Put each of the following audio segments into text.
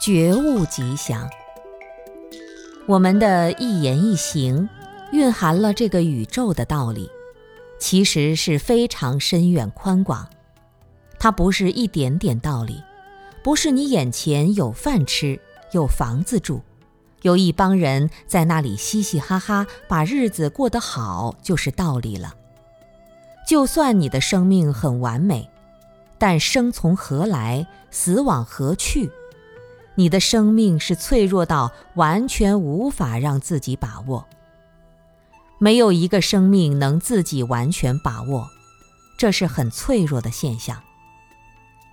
觉悟吉祥。我们的一言一行，蕴含了这个宇宙的道理，其实是非常深远宽广。它不是一点点道理，不是你眼前有饭吃、有房子住、有一帮人在那里嘻嘻哈哈把日子过得好就是道理了。就算你的生命很完美，但生从何来，死往何去？你的生命是脆弱到完全无法让自己把握。没有一个生命能自己完全把握，这是很脆弱的现象。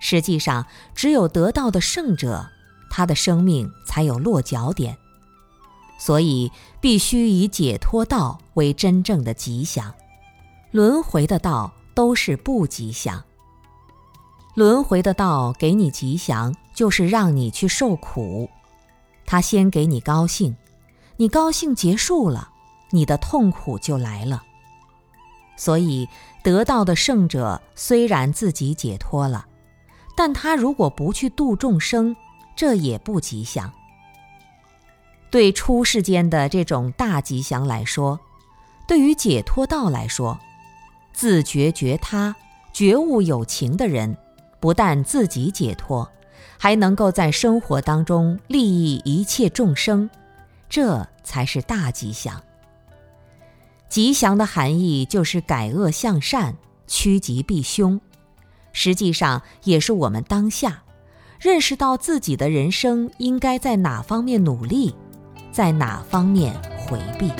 实际上，只有得到的圣者，他的生命才有落脚点。所以，必须以解脱道为真正的吉祥，轮回的道都是不吉祥。轮回的道给你吉祥，就是让你去受苦。他先给你高兴，你高兴结束了，你的痛苦就来了。所以，得道的圣者虽然自己解脱了。但他如果不去度众生，这也不吉祥。对出世间的这种大吉祥来说，对于解脱道来说，自觉觉他、觉悟有情的人，不但自己解脱，还能够在生活当中利益一切众生，这才是大吉祥。吉祥的含义就是改恶向善，趋吉避凶。实际上也是我们当下认识到自己的人生应该在哪方面努力，在哪方面回避。